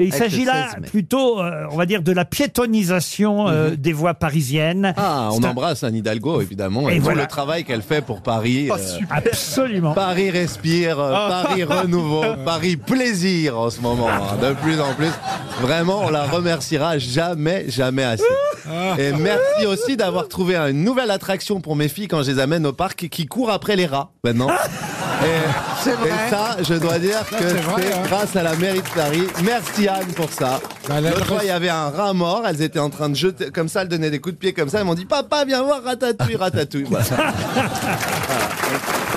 Et il s'agit là 16 mai. plutôt, euh, on va dire, de la piétonisation euh, des voies parisiennes. Ah, on C'est un- embrasse Anne Hidalgo, évidemment, Et et, tout voilà. le travail qu'elle fait pour Paris. Oh, euh. Absolument. Paris respire, euh, Paris renouveau, Paris plaisir en ce moment, hein, de plus en plus. Vraiment, on la remerciera jamais, jamais assez. Et merci aussi d'avoir trouvé une nouvelle attraction pour mes filles quand je les amène au parc qui court après les rats maintenant. Et, et ça, je dois dire que c'est hein. grâce à la mairie de Paris. Merci Anne pour ça. Bah, la- L'autre fois, il y avait un rat mort. Elles étaient en train de jeter comme ça, elles donnaient des coups de pied comme ça. Elles m'ont dit Papa, viens voir Ratatouille, Ratatouille. Voilà. Voilà.